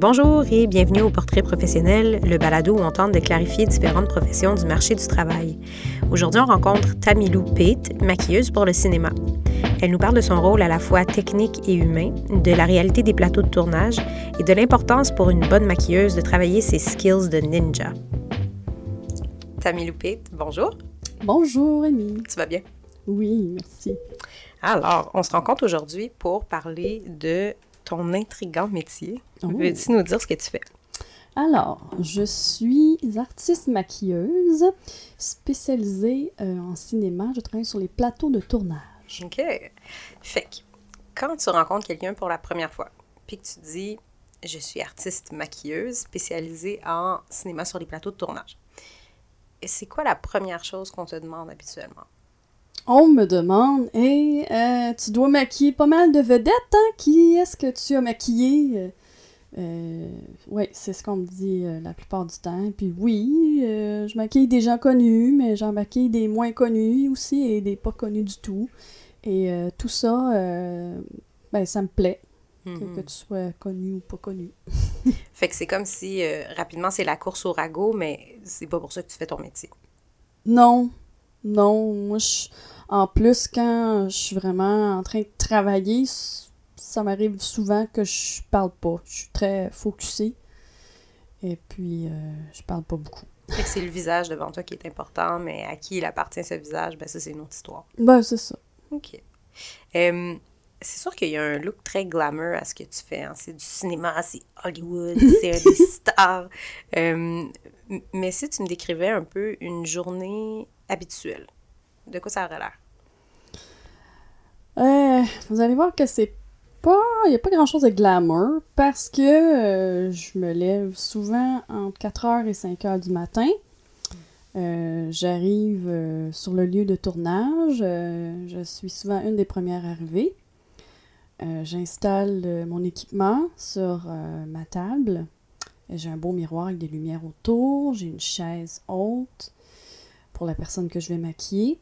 Bonjour et bienvenue au Portrait professionnel, le balado où on tente de clarifier différentes professions du marché du travail. Aujourd'hui, on rencontre Tamilou Pate, maquilleuse pour le cinéma. Elle nous parle de son rôle à la fois technique et humain, de la réalité des plateaux de tournage et de l'importance pour une bonne maquilleuse de travailler ses skills de ninja. Tamilou Pate, bonjour. Bonjour, Amy. Tu vas bien? Oui, merci. Alors, on se rencontre aujourd'hui pour parler de ton intrigant métier. Oh. Veux-tu nous dire ce que tu fais? Alors, je suis artiste maquilleuse spécialisée euh, en cinéma. Je travaille sur les plateaux de tournage. OK. Fait que, quand tu rencontres quelqu'un pour la première fois, puis que tu dis je suis artiste maquilleuse spécialisée en cinéma sur les plateaux de tournage. C'est quoi la première chose qu'on te demande habituellement? On me demande, et tu dois maquiller pas mal de vedettes, hein? Qui est-ce que tu as maquillé? Euh, euh, oui, c'est ce qu'on me dit euh, la plupart du temps. Puis oui, euh, je maquille des gens connus, mais j'en maquille des moins connus aussi et des pas connus du tout. Et euh, tout ça, euh, ben, ça me plaît, que, Mhm. que tu sois connu ou pas connu. Fait que c'est comme si, euh, rapidement, c'est la course au ragot, mais c'est pas pour ça que tu fais ton métier. Non, non, moi, je- en plus, quand je suis vraiment en train de travailler, ça m'arrive souvent que je parle pas. Je suis très focusée. Et puis, euh, je parle pas beaucoup. Fait que c'est le visage devant toi qui est important, mais à qui il appartient ce visage, ben ça, c'est une autre histoire. Ben, c'est ça. OK. Euh, c'est sûr qu'il y a un look très glamour à ce que tu fais. hein. C'est du cinéma, c'est Hollywood, c'est des stars. Euh, mais si tu me décrivais un peu une journée habituelle, de quoi ça aurait l'air? Euh, vous allez voir que c'est pas. Il n'y a pas grand chose de glamour parce que euh, je me lève souvent entre 4h et 5h du matin. Euh, J'arrive sur le lieu de tournage. je suis souvent une des premières arrivées. J'installe mon équipement sur ma table. J'ai un beau miroir avec des lumières autour. J'ai une chaise haute pour la personne que je vais maquiller.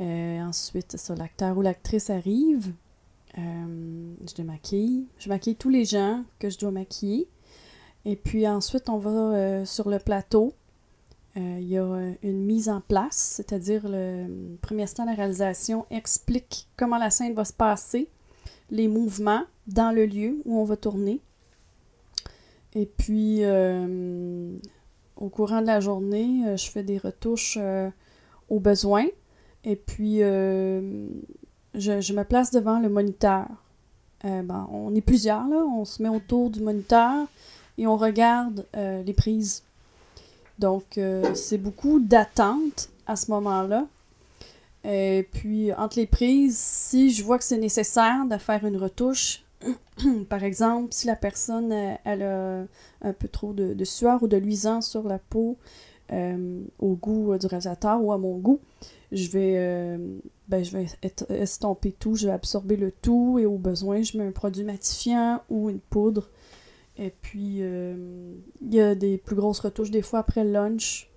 Euh, ensuite, ça, l'acteur ou l'actrice arrive. Euh, je les maquille. Je maquille tous les gens que je dois maquiller. Et puis ensuite, on va euh, sur le plateau. Il y a une mise en place, c'est-à-dire le premier instant de la réalisation explique comment la scène va se passer, les mouvements dans le lieu où on va tourner. Et puis, au courant de la journée, euh, je fais des retouches euh, aux besoins. Et puis, euh, je, je me place devant le moniteur. Euh, ben, on est plusieurs, là. On se met autour du moniteur et on regarde les prises. Donc, c'est beaucoup d'attente à ce moment-là. Et puis, entre les prises, si je vois que c'est nécessaire de faire une retouche, par exemple, si la personne euh, elle a un peu trop de, sueur ou de luisant sur la peau euh, au goût euh, du réalisateur ou à mon goût, je vais, ben, je vais est- estomper tout, je vais absorber le tout et au besoin, je mets un produit matifiant ou une poudre. Et puis, il y a des plus grosses retouches des fois après le lunch.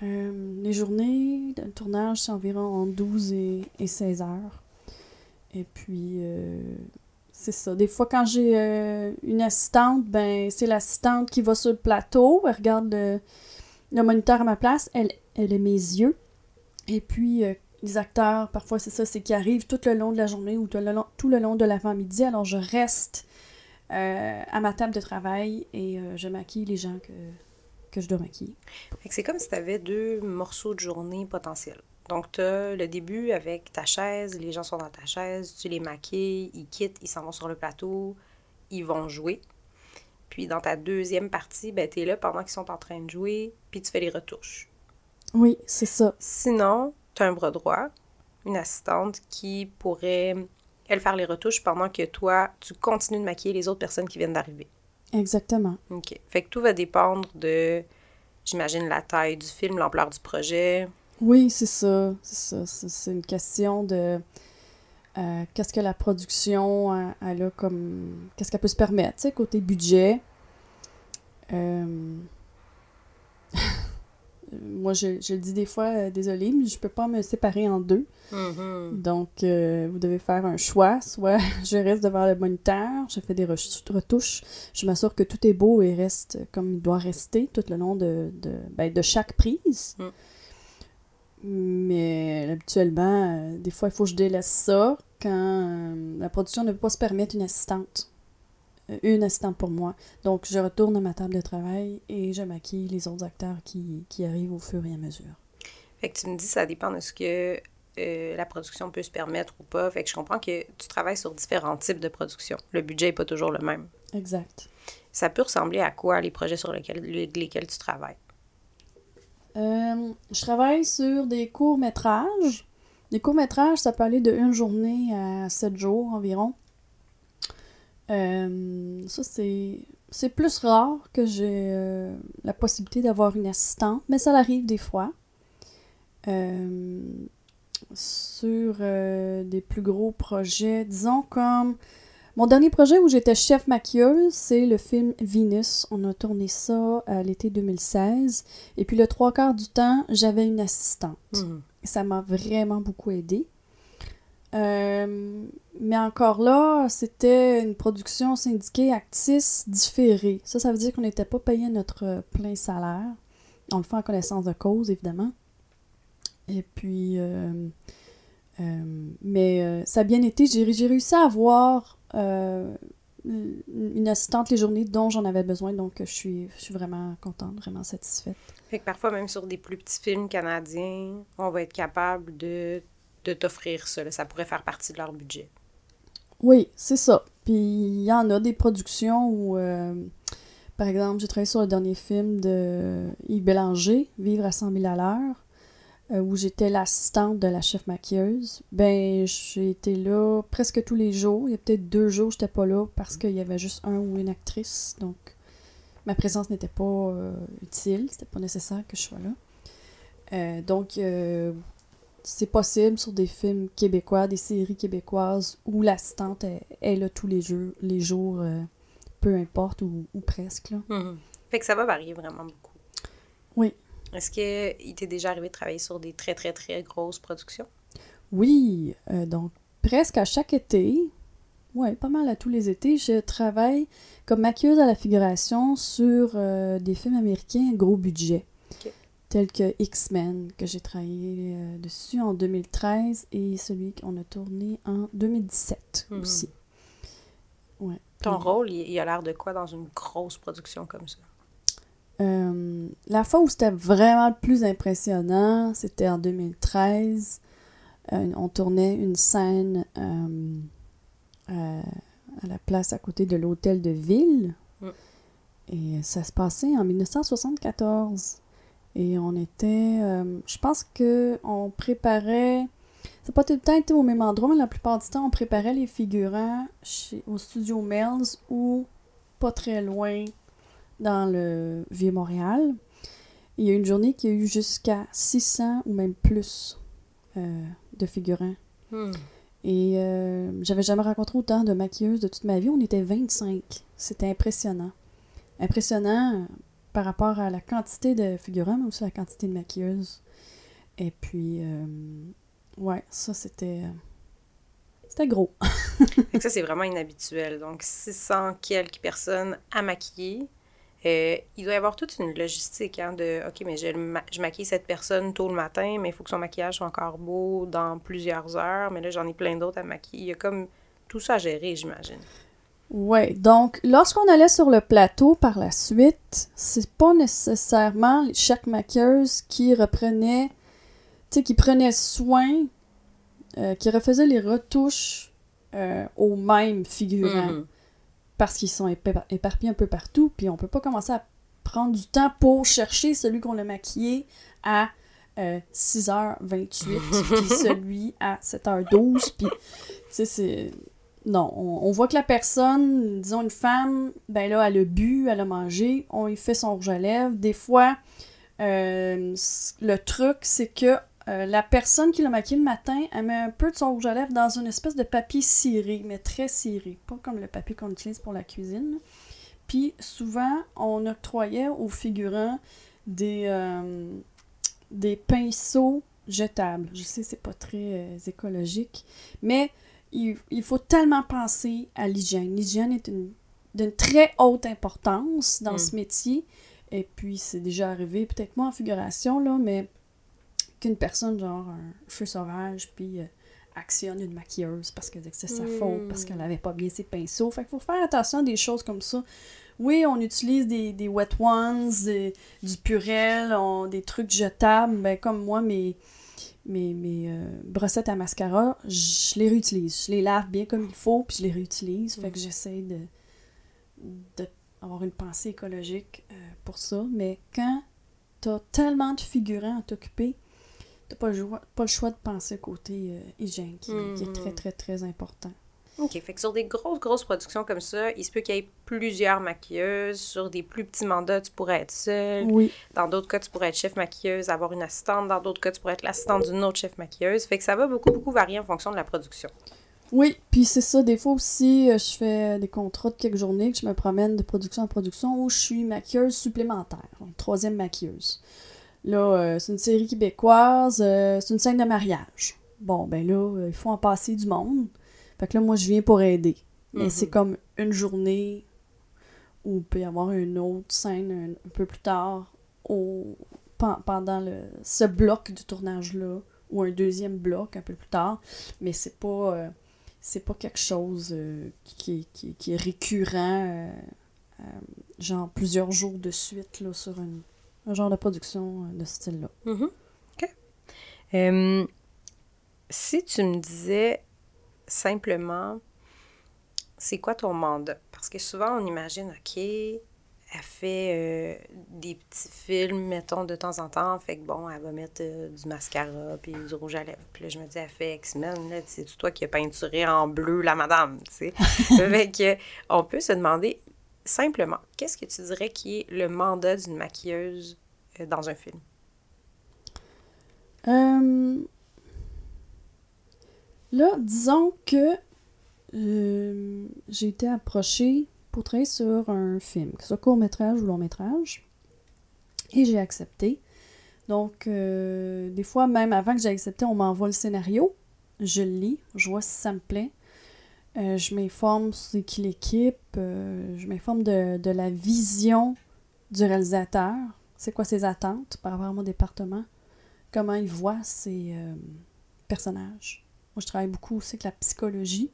Les journées de tournage, c'est environ entre 12 et, et 16 heures. Et puis, c'est ça. Des fois, quand j'ai euh, une assistante, ben c'est l'assistante qui va sur le plateau, elle regarde le, le moniteur à ma place, elle, elle est mes yeux. Et puis, euh, les acteurs, parfois, c'est ça, c'est qu'ils arrivent tout le long de la journée ou tout le long, tout le long de l'avant-midi. Alors, je reste euh, à ma table de travail et je maquille les gens que, que je dois maquiller. C'est comme si tu avais deux morceaux de journée potentiels. Donc, tu as le début avec ta chaise, les gens sont dans ta chaise, tu les maquilles, ils quittent, ils s'en vont sur le plateau, ils vont jouer. Puis, dans ta deuxième partie, ben, tu es là pendant qu'ils sont en train de jouer, puis tu fais les retouches. Oui, c'est ça. Sinon, tu as un bras droit, une assistante qui pourrait, elle, faire les retouches pendant que toi, tu continues de maquiller les autres personnes qui viennent d'arriver. Exactement. OK. Fait que tout va dépendre de, j'imagine, la taille du film, l'ampleur du projet. Oui, c'est ça. C'est ça. C'est une question de euh, qu'est-ce que la production euh, elle a comme. Qu'est-ce qu'elle peut se permettre, tu sais, côté budget. Euh, Moi, je, je le dis des fois, euh, désolé, mais je peux pas me séparer en deux. Mhm. Donc, vous devez faire un choix. Soit je reste devant le moniteur, je fais des re- retouches, je m'assure que tout est beau et reste comme il doit rester tout le long de, de, ben, de chaque prise. Mm. Mais habituellement, euh, des fois, il faut que je délaisse ça quand euh, la production ne peut pas se permettre une assistante. Euh, Une assistante pour moi. Donc, je retourne à ma table de travail et je maquille les autres acteurs qui, qui arrivent au fur et à mesure. Fait que tu me dis, ça dépend de ce que euh, la production peut se permettre ou pas. Fait que je comprends que tu travailles sur différents types de production. Le budget n'est pas toujours le même. Exact. Ça peut ressembler à quoi les projets sur lesquels, lesquels tu travailles? Euh, je travaille sur des courts-métrages. Des courts-métrages, ça peut aller de une journée à sept jours environ. Euh, ça, c'est, c'est plus rare que j'ai euh, la possibilité d'avoir une assistante, mais ça arrive des fois. Sur des plus gros projets, disons comme mon dernier projet où j'étais chef maquilleuse, c'est le film Venus. On a tourné ça à l'été 2016. Et puis le trois quarts du temps, j'avais une assistante. Mhm. Ça m'a vraiment beaucoup aidé. Euh, mais encore là, c'était une production syndiquée Actis différée. Ça, ça veut dire qu'on n'était pas payé notre euh, plein salaire. On le fait en connaissance de cause, évidemment. Et puis, euh, euh, mais euh, ça a bien été. J'ai réussi à avoir euh, une assistante les journées dont j'en avais besoin. Donc, je suis, je suis vraiment contente, vraiment satisfaite. Fait que parfois, même sur des plus petits films canadiens, on va être capable de, de t'offrir ça. là. Ça pourrait faire partie de leur budget. Oui, c'est ça. Puis il y en a des productions où, euh, par exemple, j'ai travaillé sur le dernier film de Yves Bélanger, Vivre à 100 000 à l'heure, euh, où j'étais l'assistante de la chef maquilleuse. Ben, j'ai été là presque tous les jours. Il y a peut-être deux jours, j'étais pas là parce qu'il y avait juste un ou une actrice. Donc, ma présence n'était pas euh, utile. C'était pas nécessaire que je sois là. Euh, donc, euh, c'est possible sur des films québécois, des séries québécoises où l'assistante est, est là tous les jours, les jours euh, peu importe, ou, ou presque. Là. Mhm. Fait que ça va varier vraiment beaucoup. Oui. Est-ce qu'il t'est déjà arrivé de travailler sur des très, très, très grosses productions? Oui, euh, donc presque à chaque été, ouais, pas mal à tous les étés, je travaille comme maquilleuse à la figuration sur euh, des films américains à gros budget. Tels que X-Men, que j'ai travaillé euh, dessus en 2013, et celui qu'on a tourné en 2017 Mhm. aussi. Ouais. Ton rôle, il, il a l'air de quoi dans une grosse production comme ça? Euh, la fois où c'était vraiment le plus impressionnant, c'était en 2013. Euh, on tournait une scène euh, à la place à côté de l'hôtel de ville. Mm. Et ça se passait en 1974. Et on était. je pense que on préparait. Ça n'a pas tout le temps été au même endroit, mais la plupart du temps, on préparait les figurants chez, au studio Mel's ou pas très loin dans le Vieux-Montréal. Il y a une journée qui a eu jusqu'à 600 ou même plus euh, de figurants. Hmm. Et euh, j'avais jamais rencontré autant de maquilleuses de toute ma vie. On était 25. C'était impressionnant. Impressionnant euh, par rapport à la quantité de figurants, mais aussi la quantité de maquilleuses. Et puis, euh, ouais, ça c'était. C'était gros. Ça, c'est vraiment inhabituel. Donc, 600 quelques personnes à maquiller. Euh, il doit y avoir toute une logistique hein, de OK, mais je, le ma- je maquille cette personne tôt le matin, mais il faut que son maquillage soit encore beau dans plusieurs heures. Mais là, j'en ai plein d'autres à maquiller. Il y a comme tout ça à gérer, j'imagine. Ouais, donc lorsqu'on allait sur le plateau par la suite, c'est pas nécessairement chaque maquilleuse qui reprenait, tu sais, qui prenait soin, euh, qui refaisait les retouches euh, aux mêmes figurants Mhm. Parce qu'ils sont épar- éparpillés un peu partout, puis on peut pas commencer à prendre du temps pour chercher celui qu'on a maquillé à euh, 6h28, puis celui à 7h12, puis tu sais, c'est... Non, on, on voit que la personne, disons une femme, ben là, elle a bu, elle a mangé, on lui fait son rouge à lèvres. Des fois, euh, le truc, c'est que euh, la personne qui l'a maquillé le matin, elle met un peu de son rouge à lèvres dans une espèce de papier ciré, mais très ciré, pas comme le papier qu'on utilise pour la cuisine. Puis souvent, on octroyait aux figurants des, euh, des pinceaux jetables. Je sais, c'est pas très euh, écologique, mais il, il faut tellement penser à l'hygiène. L'hygiène est une d'une très haute importance dans Mm. ce métier. Et puis, c'est déjà arrivé, peut-être moins en figuration, là, mais qu'une personne, genre un feu sauvage, puis euh, actionne une maquilleuse parce que c'est sa Mm. faute, parce qu'elle avait pas bien ses pinceaux. Fait qu'il faut faire attention à des choses comme ça. Oui, on utilise des, des wet ones, des- du purel, on- des trucs jetables. Ben, comme moi, mes, mes, mes euh, brossettes à mascara, je les réutilise. Je les lave bien comme il faut, puis je les réutilise. Fait que j'essaie de, de avoir une pensée écologique euh, pour ça. Mais quand t'as tellement de figurants à t'occuper, t'as pas, le choix- pas le choix de penser côté euh, hygiène qui, qui est très, Mhm. très, très important. OK. Fait que sur des grosses, grosses productions comme ça, il se peut qu'il y ait plusieurs maquilleuses. Sur des plus petits mandats, tu pourrais être seule. Oui. Dans d'autres cas, tu pourrais être chef maquilleuse, avoir une assistante. Dans d'autres cas, tu pourrais être l'assistante d'une autre chef maquilleuse. Fait que ça va beaucoup, beaucoup varier en fonction de la production. Oui, puis c'est ça, des fois aussi, euh, je fais des contrats de quelques journées que je me promène de production en production où je suis maquilleuse supplémentaire, donc troisième maquilleuse. Là, euh, c'est une série québécoise, euh, c'est une scène de mariage. Bon, ben là, euh, il faut en passer du monde. Fait que là, moi, je viens pour aider. Mais Mhm. c'est comme une journée où il peut y avoir une autre scène un, un peu plus tard au, pen- pendant le, ce bloc du tournage-là ou un deuxième bloc un peu plus tard. Mais c'est pas, euh, c'est pas quelque chose euh, qui, qui, qui est récurrent, euh, genre plusieurs jours de suite là, sur une- un genre de production euh, de ce style-là. Mhm. OK. Euh, si tu me disais simplement, c'est quoi ton mandat? Parce que souvent, on imagine, OK, elle fait euh, des petits films, mettons, de temps en temps. Fait que bon, elle va mettre euh, du mascara puis du rouge à lèvres. Puis là, je me dis, elle fait X-Men, là, c'est toi qui as peinturé en bleu la madame, tu sais? fait que, on peut se demander simplement, qu'est-ce que tu dirais qui est le mandat d'une maquilleuse euh, dans un film? Euh, Là, disons que euh, j'ai été approchée pour travailler sur un film, que ce soit court-métrage ou long-métrage, et j'ai accepté. Donc, des fois, même avant que j'ai accepté, on m'envoie le scénario, je le lis, je vois si ça me plaît. Euh, je m'informe c'est qui l'équipe, euh, je m'informe de, de la vision du réalisateur, c'est quoi ses attentes par rapport à mon département, comment il voit ses euh, personnages? Moi, je travaille beaucoup aussi avec la psychologie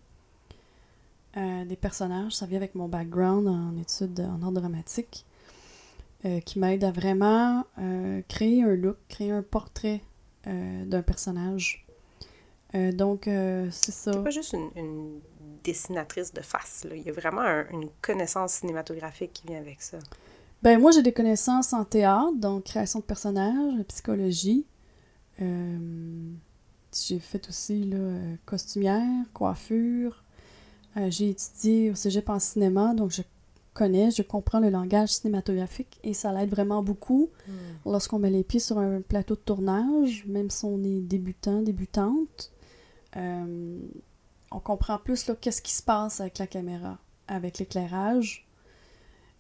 euh, des personnages. Ça vient avec mon background en études en art dramatique, qui m'aide à vraiment créer un look, créer un portrait d'un personnage. Donc, c'est ça. C'est pas juste une dessinatrice de face, là. Il y a vraiment un- une connaissance cinématographique qui vient avec ça. Ben, moi, j'ai des connaissances en théâtre, donc création de personnages, psychologie. Euh, j'ai fait aussi là, costumière, coiffure. Euh, j'ai étudié au cégep en cinéma, donc je connais, je comprends le langage cinématographique et ça l'aide vraiment beaucoup lorsqu'on met les pieds sur un plateau de tournage, même si on est débutant, débutante. euh, on comprend plus qu'est-ce qui se passe avec la caméra, avec l'éclairage.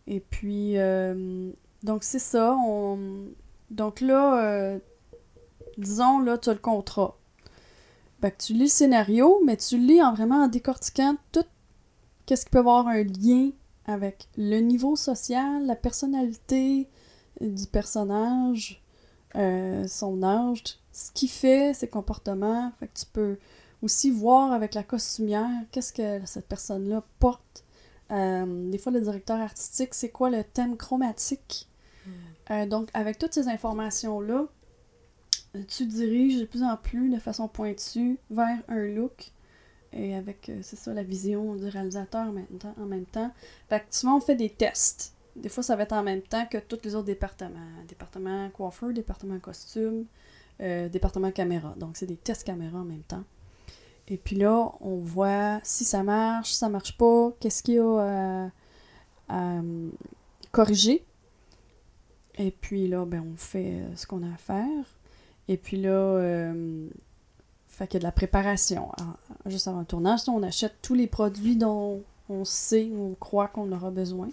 Et puis, euh, donc c'est ça. On... Donc là, euh, disons, là, tu as le contrat. Ben, tu lis le scénario, mais tu lis en vraiment en décortiquant tout qu'est-ce qui peut avoir un lien avec le niveau social, la personnalité du personnage, euh, son âge, ce qu'il fait, ses comportements. Fait que tu peux aussi voir avec la costumière qu'est-ce que cette personne-là porte. Euh, des fois, le directeur artistique, c'est quoi le thème chromatique? Euh, donc, avec toutes ces informations-là, tu diriges de plus en plus de façon pointue vers un look et avec, euh, c'est ça, la vision du réalisateur en même temps. En même temps. Fait que souvent, on fait des tests. Des fois, ça va être en même temps que tous les autres départements. Département coiffeur, département costume, euh, département caméra. Donc, c'est des tests caméra en même temps. Et puis là, on voit si ça marche, si ça marche pas, qu'est-ce qu'il y a à, à, euh, corriger. Et puis là, ben, on fait euh, ce qu'on a à faire. Et puis là, euh, fait qu'il y a de la préparation. Juste avant le tournage, on achète tous les produits dont on sait ou on croit qu'on aura besoin.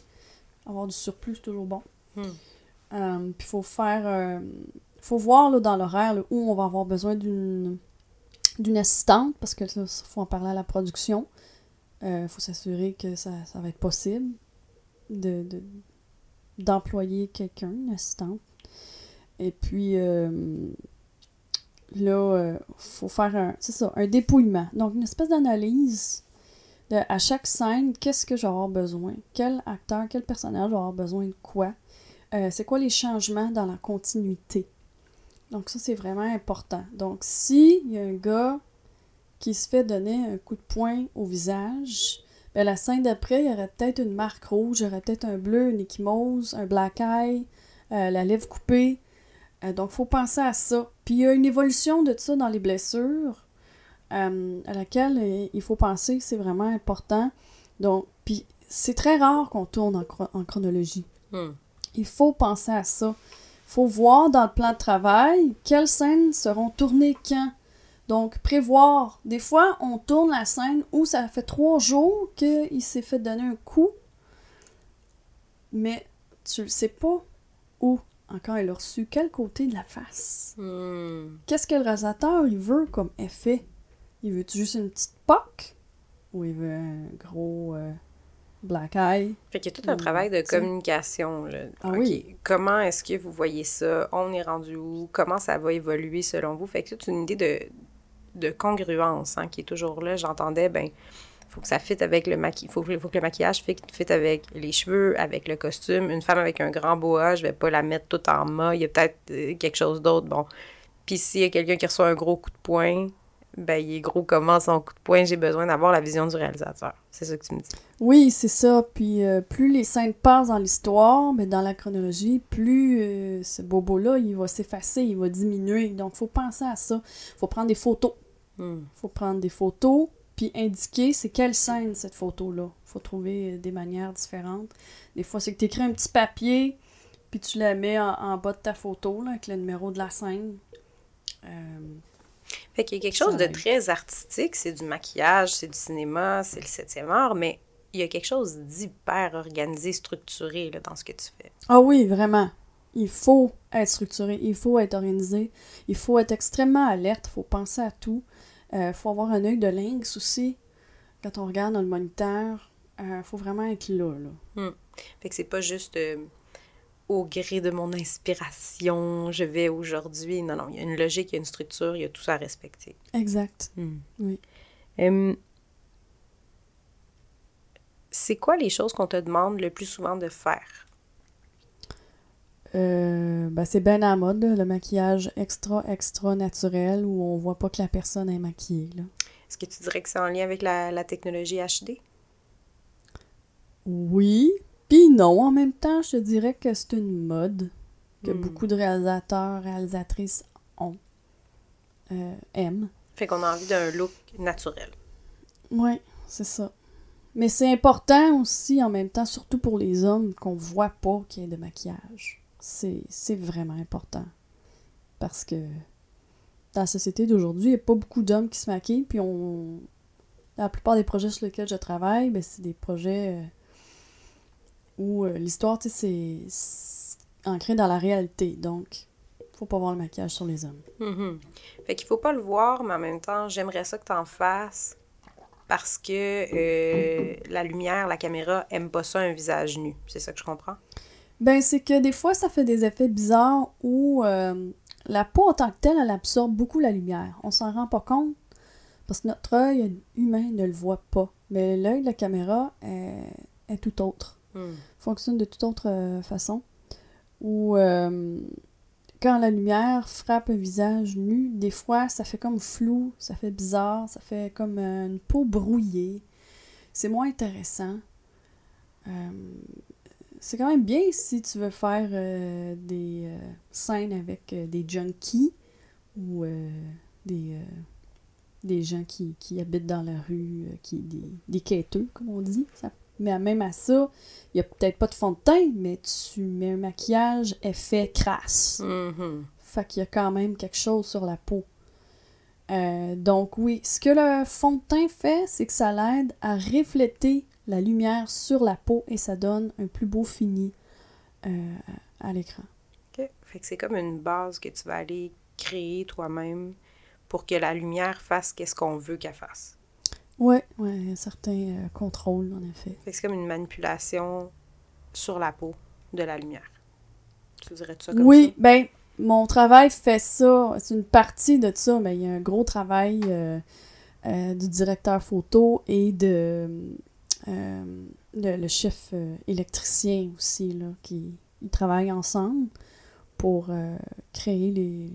Avoir du surplus, c'est toujours bon. Hmm. Euh, puis il faut faire, euh, faut voir là, dans l'horaire où on va avoir besoin d'une d'une assistante, parce que il faut en parler à la production. Il faut s'assurer que ça, ça va être possible de, de- d'employer quelqu'un, une assistante. Et puis, euh, là, il faut faire un, c'est ça, un dépouillement. Donc, une espèce d'analyse de, à chaque scène, qu'est-ce que avoir besoin? Quel acteur, quel personnage avoir besoin de quoi? Euh, c'est quoi les changements dans la continuité? Donc, ça, c'est vraiment important. Donc, si il y a un gars qui se fait donner un coup de poing au visage, ben, la scène d'après, il y aurait peut-être une marque rouge, il y aurait peut-être un bleu, une échymose, un black eye, euh, la lèvre coupée. Euh, donc, il faut penser à ça. Puis, il y a une évolution de ça dans les blessures euh, à laquelle euh, il faut penser, c'est vraiment important. Donc, puis, c'est très rare qu'on tourne en chronologie. Hmm. Il faut penser à ça. Il faut voir dans le plan de travail quelles scènes seront tournées quand. Donc, prévoir. Des fois, on tourne la scène où ça fait trois jours qu'il s'est fait donner un coup, mais tu ne sais pas où encore il a reçu, quel côté de la face? Hmm. Qu'est-ce que le réalisateur il veut comme effet? Il veut juste une petite poque? Ou il veut un gros euh, black eye? Fait qu'il y a tout un travail de communication. Là. Ah oui. Comment est-ce que vous voyez ça? On est rendu où? Comment ça va évoluer selon vous? Fait que c'est une idée de, de congruence hein, qui est toujours là. J'entendais, ben, faut que ça fitte avec le maquillage. Faut, que- faut que le maquillage fitte fitte avec les cheveux, avec le costume. Une femme avec un grand boa, je vais pas la mettre toute en mât. Il y a peut-être euh, quelque chose d'autre. Bon. Puis s'il y a quelqu'un qui reçoit un gros coup de poing, ben, il est gros comment son coup de poing? J'ai besoin d'avoir la vision du réalisateur. C'est ça que tu me dis. Oui, c'est ça. Puis euh, plus les scènes passent dans l'histoire, mais dans la chronologie, plus euh, ce bobo-là, il va s'effacer, il va diminuer. Donc, faut penser à ça. faut prendre des photos. Hmm. faut prendre des photos, puis indiquer c'est quelle scène cette photo-là. faut trouver euh, des manières différentes. Des fois, c'est que tu écris un petit papier, puis tu la mets en, en bas de ta photo, là, avec le numéro de la scène. Euh, Fait qu'il y a quelque chose de très artistique, c'est du maquillage, c'est du cinéma, c'est le septième art, mais il y a quelque chose d'hyper organisé, structuré là, dans ce que tu fais. Ah oui, vraiment. Il faut être structuré, il faut être organisé, il faut être extrêmement alerte, il faut penser à tout. Il faut avoir un œil de lynx aussi. Quand on regarde dans le moniteur, il faut vraiment être là. là. Fait que c'est pas juste euh, au gré de mon inspiration, je vais aujourd'hui. Non, non, il y a une logique, il y a une structure, il y a tout ça à respecter. Exact. Hmm. Oui. C'est quoi les choses qu'on te demande le plus souvent de faire? Euh, ben, c'est ben à la mode, le maquillage extra, extra naturel où on voit pas que la personne est maquillée. Est-ce que tu dirais que c'est en lien avec la, la technologie HD? Oui, puis non. En même temps, je te dirais que c'est une mode que Hmm. beaucoup de réalisateurs, réalisatrices ont, euh, aiment. Fait qu'on a envie d'un look naturel. Oui, c'est ça. Mais c'est important aussi, en même temps, surtout pour les hommes, qu'on voit pas qu'il y ait de maquillage. C'est c'est vraiment important. Parce que dans la société d'aujourd'hui, il n'y a pas beaucoup d'hommes qui se maquillent, puis on... La plupart des projets sur lesquels je travaille, ben, c'est des projets euh, où euh, l'histoire, tu sais, c'est- ancré dans la réalité. Donc, faut pas voir le maquillage sur les hommes. Mhm. Fait qu'il faut pas le voir, mais en même temps, j'aimerais ça que tu en fasses parce que euh, la lumière, la caméra aime pas ça un visage nu. C'est ça que je comprends? Ben, c'est que des fois, ça fait des effets bizarres où euh, la peau en tant que telle, elle absorbe beaucoup la lumière. On s'en rend pas compte parce que notre œil humain ne le voit pas. Mais l'œil de la caméra est, est tout autre. Hmm. Fonctionne de toute autre euh, façon. Où euh, quand la lumière frappe un visage nu, des fois, ça fait comme flou, ça fait bizarre, ça fait comme euh, une peau brouillée. C'est moins intéressant. C'est quand même bien si tu veux faire des scènes avec des junkies ou des, gens qui, qui habitent dans la rue, qui des, des quêteux, comme on dit. Mais même à ça, il n'y a peut-être pas de fond de teint, mais tu mets un maquillage effet crasse. Mhm. Fait qu'il y a quand même quelque chose sur la peau. Euh, donc oui, ce que le fond de teint fait, c'est que ça l'aide à refléter la lumière sur la peau et ça donne un plus beau fini euh, à l'écran. OK. Fait que c'est comme une base que tu vas aller créer toi-même pour que la lumière fasse qu'est-ce qu'on veut qu'elle fasse. Ouais, ouais, un certain euh, contrôle, en effet. C'est comme une manipulation sur la peau de la lumière. Tu dirais ça comme Oui, ben, mon travail fait ça. C'est une partie de ça, mais il y a un gros travail euh, euh, du directeur photo et de euh, le, le chef électricien aussi, là, qui ils travaillent ensemble pour créer les,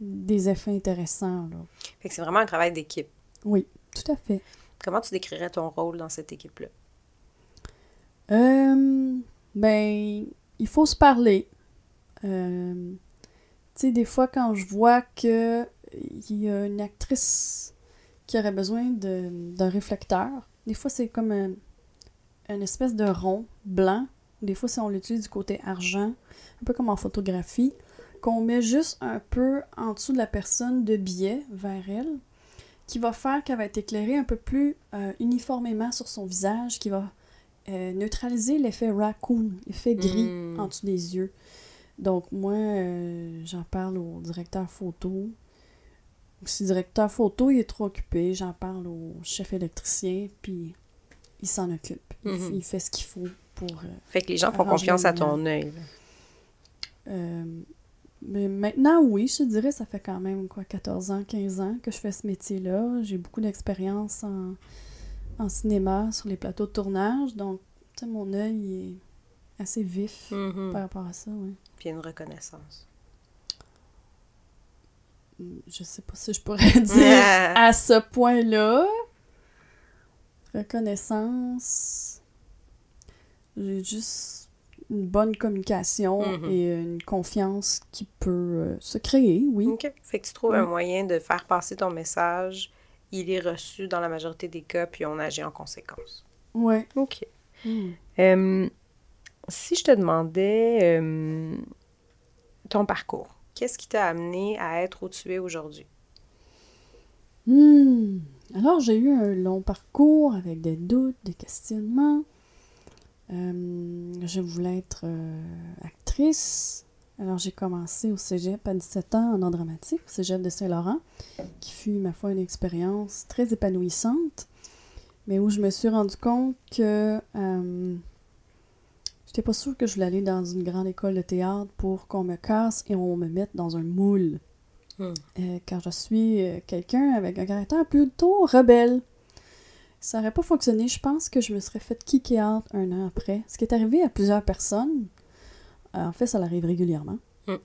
des effets intéressants. Là. ça? Fait que c'est vraiment un travail d'équipe. Oui, tout à fait. Comment tu décrirais ton rôle dans cette équipe-là? Euh, ben, il faut se parler. Euh, tu sais, des fois, quand je vois que il y a une actrice qui aurait besoin de- d'un réflecteur, des fois, c'est comme un, une espèce de rond blanc. Des fois, si on l'utilise du côté argent, un peu comme en photographie, qu'on met juste un peu en dessous de la personne de biais vers elle, qui va faire qu'elle va être éclairée un peu plus euh, uniformément sur son visage, qui va euh, neutraliser l'effet raccoon, l'effet gris Mm. en dessous des yeux. Donc moi, euh, j'en parle au directeur photo. Si le directeur photo il est trop occupé, j'en parle au chef électricien, puis il s'en occupe. Il, Mhm. il fait ce qu'il faut pour... Fait que les gens font confiance à ton œil. Mais maintenant, oui, je te dirais, ça fait quand même quoi, 14 ans, 15 ans que je fais ce métier-là. J'ai beaucoup d'expérience en, en cinéma, sur les plateaux de tournage, donc tu sais, mon œil est assez vif Mhm. par rapport à ça, oui. Puis il y a une reconnaissance. Je sais pas si je pourrais dire à ce point-là. Reconnaissance. J'ai juste une bonne communication Mhm. et une confiance qui peut euh, se créer, oui. OK. Fait que tu trouves un moyen de faire passer ton message. Il est reçu dans la majorité des cas, puis on agit en conséquence. Ouais. OK. Mm. Euh, si je te demandais euh, ton parcours, qu'est-ce qui t'a amené à être où tu es aujourd'hui? Hmm. Alors, j'ai eu un long parcours avec des doutes, des questionnements. Euh, je voulais être euh, actrice. Alors, j'ai commencé au cégep à 17 ans en art dramatique, au cégep de Saint-Laurent, qui fut, ma foi, une expérience très épanouissante, mais où je me suis rendu compte que euh, j'étais pas sûre que je voulais aller dans une grande école de théâtre pour qu'on me casse et on me mette dans un moule. Hmm. Euh, car je suis quelqu'un avec un caractère plutôt rebelle. Ça n'aurait pas fonctionné. Je pense que je me serais fait kicker out un an après. Ce qui est arrivé à plusieurs personnes. Euh, en fait, ça l'arrive régulièrement. Hmm.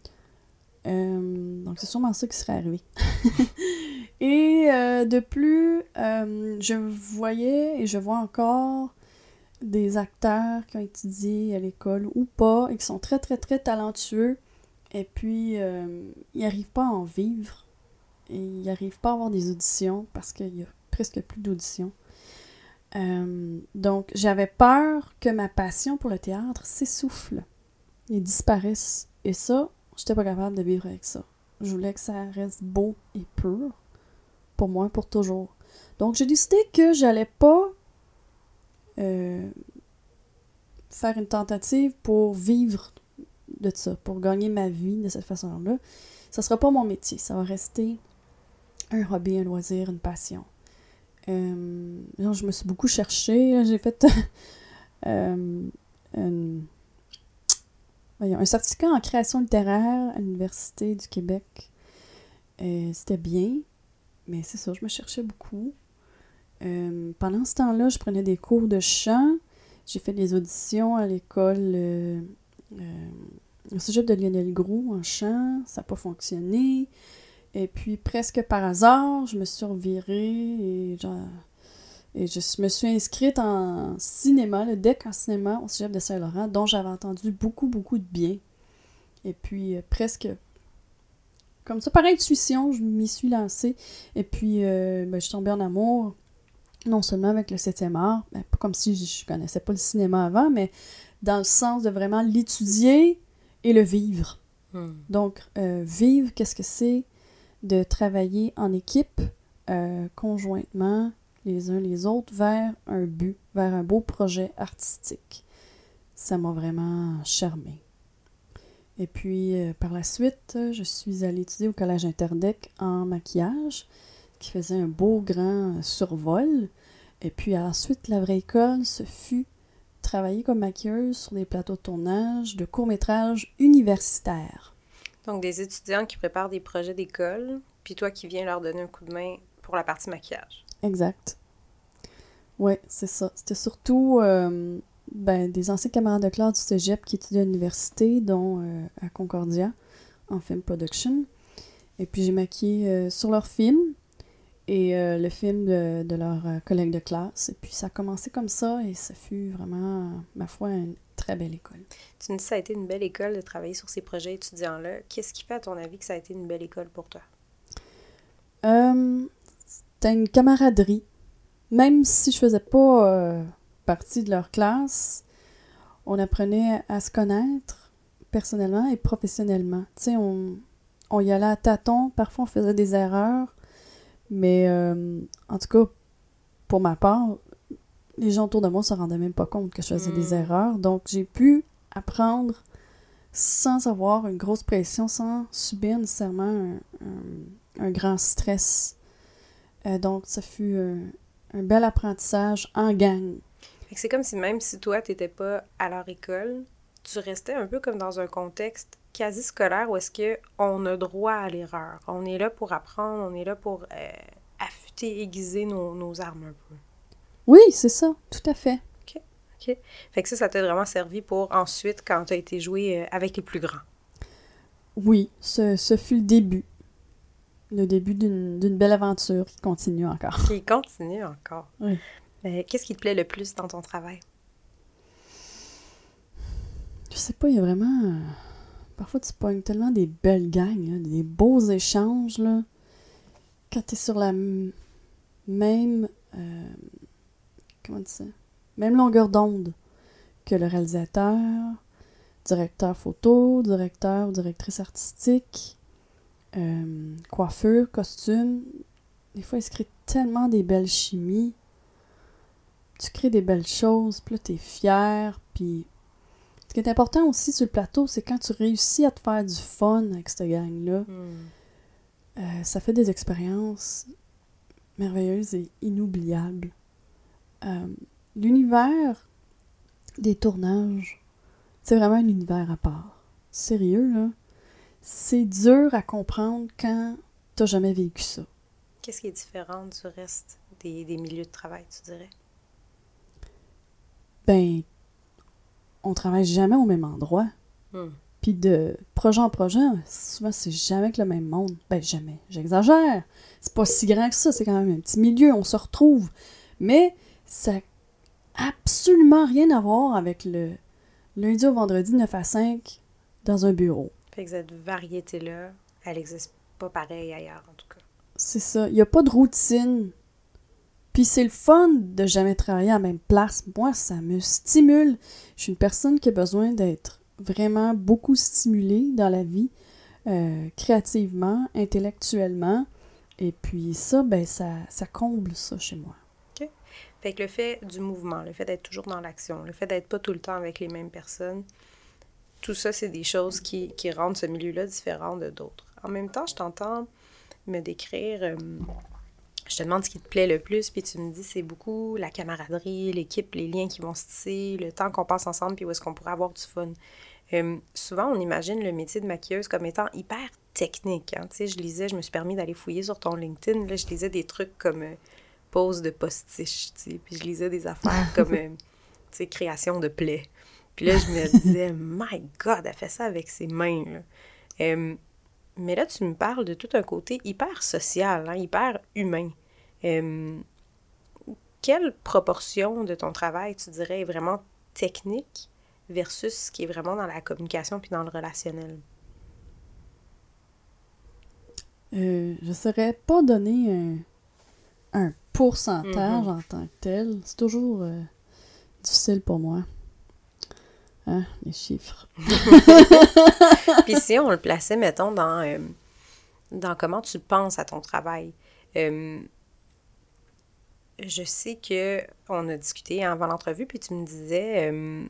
Euh, donc, c'est sûrement ça qui serait arrivé. et euh, de plus, je voyais et je vois encore des acteurs qui ont étudié à l'école ou pas et qui sont très, très, très talentueux et puis, ils n'arrivent pas à en vivre. Et ils n'arrivent pas à avoir des auditions parce qu'il y a presque plus d'auditions. Euh, donc, j'avais peur que ma passion pour le théâtre s'essouffle et disparaisse. Et ça, j'étais pas capable de vivre avec ça. Je voulais que ça reste beau et pur pour moi, pour toujours. Donc, j'ai décidé que j'allais pas euh, faire une tentative pour vivre de ça, pour gagner ma vie de cette façon-là. Ça sera pas mon métier, ça va rester un hobby, un loisir, une passion. Euh, donc, je me suis beaucoup cherchée, j'ai fait euh, un, voyons, un certificat en création littéraire à l'Université du Québec. Euh, C'était bien, mais c'est ça, je me cherchais beaucoup. Euh, pendant ce temps-là, je prenais des cours de chant. J'ai fait des auditions à l'école euh, euh, au cégep de Lionel Groux en chant. Ça n'a pas fonctionné. Et puis, presque par hasard, je me suis revirée et, genre, et je me suis inscrite en cinéma, le DEC en cinéma au cégep de Saint-Laurent, dont j'avais entendu beaucoup, beaucoup de bien. Et puis, euh, presque comme ça, par intuition, je m'y suis lancée. Et puis, euh, ben, je suis tombée en amour, non seulement avec le 7e art, ben, pas comme si je connaissais pas le cinéma avant, mais dans le sens de vraiment l'étudier et le vivre. Hmm. Donc, euh, vivre, qu'est-ce que c'est? De travailler en équipe, euh, conjointement, les uns les autres, vers un but, vers un beau projet artistique. Ça m'a vraiment charmé. Et puis, euh, par la suite, je suis allée étudier au Collège Interdec en maquillage, qui faisait un beau grand survol. Et puis ensuite, la vraie école, ce fut travailler comme maquilleuse sur des plateaux de tournage de courts-métrages universitaires. Donc, des étudiants qui préparent des projets d'école, puis toi qui viens leur donner un coup de main pour la partie maquillage. Exact. Oui, c'est ça. C'était surtout euh, ben, des anciens camarades de classe du cégep qui étudiaient à l'université, dont euh, à Concordia, en film production. Et puis j'ai maquillé euh, sur leur film et le film de, de leurs collègues de classe. Et puis ça a commencé comme ça et ça fut vraiment, ma foi, une très belle école. Tu me dis que ça a été une belle école de travailler sur ces projets étudiants-là. Qu'est-ce qui fait, à ton avis, que ça a été une belle école pour toi? Euh, c'était une camaraderie. Même si je faisais pas euh, partie de leur classe, on apprenait à se connaître personnellement et professionnellement. Tu sais, on, on y allait à tâtons, parfois on faisait des erreurs, mais euh, en tout cas, pour ma part, les gens autour de moi ne se rendaient même pas compte que je faisais des hmm. erreurs. Donc, j'ai pu apprendre sans avoir une grosse pression, sans subir nécessairement un grand stress. Euh, donc, ça fut un bel apprentissage en gang. C'est comme si même si toi, tu n'étais pas à leur école, tu restais un peu comme dans un contexte quasi scolaire où est-ce qu'on a droit à l'erreur. On est là pour apprendre, on est là pour euh, affûter, aiguiser nos, nos, armes un peu. Oui, c'est ça, tout à fait. OK, OK. Fait que ça, ça t'a vraiment servi pour ensuite, quand tu as été joué euh, avec les plus grands? Oui, ce, ce fut le début le début d'une belle aventure qui continue encore. Qui continue encore. Oui. Qu'est-ce qui te plaît le plus dans ton travail? Je sais pas, il y a vraiment. Parfois, tu pognes tellement des belles gangs, des beaux échanges. Là. Quand tu sur la même. Euh, comment longueur d'onde que le réalisateur, directeur photo, directeur directrice artistique euh, coiffure, costume. Des fois, il se crée tellement des belles chimies. Tu crées des belles choses, puis là, t'es fier, puis... Ce qui est important aussi sur le plateau, c'est quand tu réussis à te faire du fun avec cette gang-là. Hmm. Euh, ça fait des expériences merveilleuses et inoubliables. Euh, l'univers des tournages, c'est vraiment un univers à part. Sérieux, là? C'est dur à comprendre quand t'as jamais vécu ça. Qu'est-ce qui est différent du reste des, milieux de travail, tu dirais? Ben, on travaille jamais au même endroit. Hmm. Puis de projet en projet, souvent c'est jamais avec le même monde. Ben jamais, j'exagère. C'est pas si grand que ça, c'est quand même un petit milieu, on se retrouve. Mais ça n'a absolument rien à voir avec le lundi au vendredi 9 à 5 dans un bureau. Fait que cette variété-là, elle n'existe pas pareil ailleurs, en tout cas. C'est ça. Il n'y a pas de routine. Puis c'est le fun de jamais travailler à la même place. Moi, ça me stimule. Je suis une personne qui a besoin d'être vraiment beaucoup stimulée dans la vie, euh, créativement, intellectuellement. Et puis ça, ben ça, ça comble ça chez moi. OK. Fait que le fait du mouvement, le fait d'être toujours dans l'action, le fait d'être pas tout le temps avec les mêmes personnes, tout ça, c'est des choses qui, rendent ce milieu-là différent de d'autres. En même temps, je t'entends me décrire, euh, je te demande ce qui te plaît le plus, puis tu me dis c'est beaucoup la camaraderie, l'équipe, les liens qui vont se tisser, le temps qu'on passe ensemble, puis où est-ce qu'on pourrait avoir du fun. Euh, souvent, on imagine le métier de maquilleuse comme étant hyper technique. Hein. Tu sais, je lisais, je me suis permis d'aller fouiller sur ton LinkedIn, là, je lisais des trucs comme euh, pose de postiche, tu sais, puis je lisais des affaires comme, tu sais, création de plaies. Puis là, je me disais, My God, elle fait ça avec ses mains. Là. Mais là, tu me parles de tout un côté hyper social, hein, hyper humain. quelle proportion de ton travail, tu dirais, est vraiment technique versus ce qui est vraiment dans la communication puis dans le relationnel? Euh, je ne saurais pas donner un, pourcentage mm-hmm. en tant que tel. C'est toujours euh, difficile pour moi. Ah, les chiffres. Puis si on le plaçait, mettons, dans, euh, dans comment tu penses à ton travail. Euh, je sais que on a discuté avant l'entrevue, puis tu me disais, euh,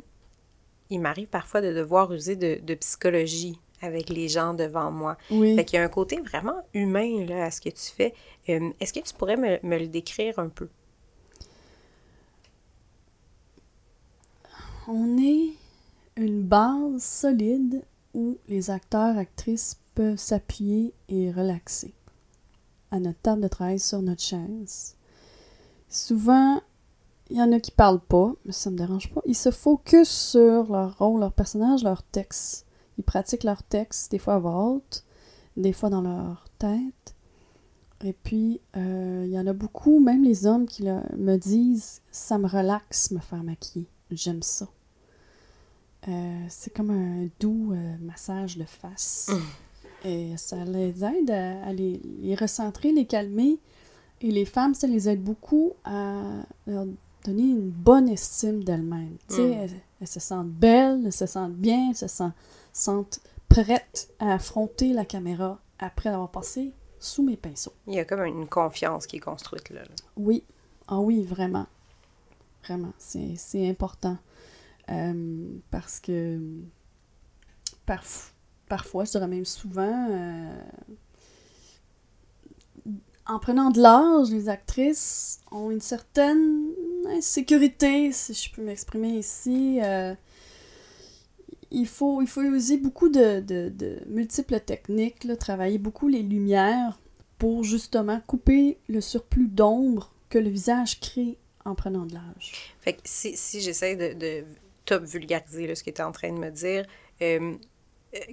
il m'arrive parfois de devoir user de, de psychologie avec les gens devant moi. Oui. Fait qu'il y a un côté vraiment humain là, à ce que tu fais. Est-ce que tu pourrais me, me le décrire un peu? On est une base solide où les acteurs, actrices peuvent s'appuyer et relaxer à notre table de travail sur notre chaise. Souvent, il y en a qui parlent pas, mais ça me dérange pas. Ils se focus sur leur rôle, leur personnage, leur texte. Ils pratiquent leur texte, des fois à voix haute, des fois dans leur tête. Et puis, euh, il y en a beaucoup, même les hommes, qui me disent Ça me relaxe me faire maquiller. J'aime ça. Euh, c'est comme un doux euh, massage de face. Et ça les aide à, à les, les recentrer, les calmer. Et les femmes, ça les aide beaucoup à leur donner une bonne estime d'elles-mêmes. Tu sais, Mm. elles, elles se sentent belles, elles se sentent bien, elles se sent- sentent prêtes à affronter la caméra après avoir passé sous mes pinceaux. Il y a comme une confiance qui est construite là. là. Oui, ah oui, vraiment. Vraiment, c'est c'est important. Euh, parce que parf- parfois, je dirais même souvent, euh, en prenant de l'âge, les actrices ont une certaine insécurité, si je peux m'exprimer ici. Euh, il, faut, il faut user beaucoup de, de- multiples techniques, travailler beaucoup les lumières pour justement couper le surplus d'ombre que le visage crée en prenant de l'âge. Fait que si, si j'essaie de top vulgariser là, ce que tu es en train de me dire, euh,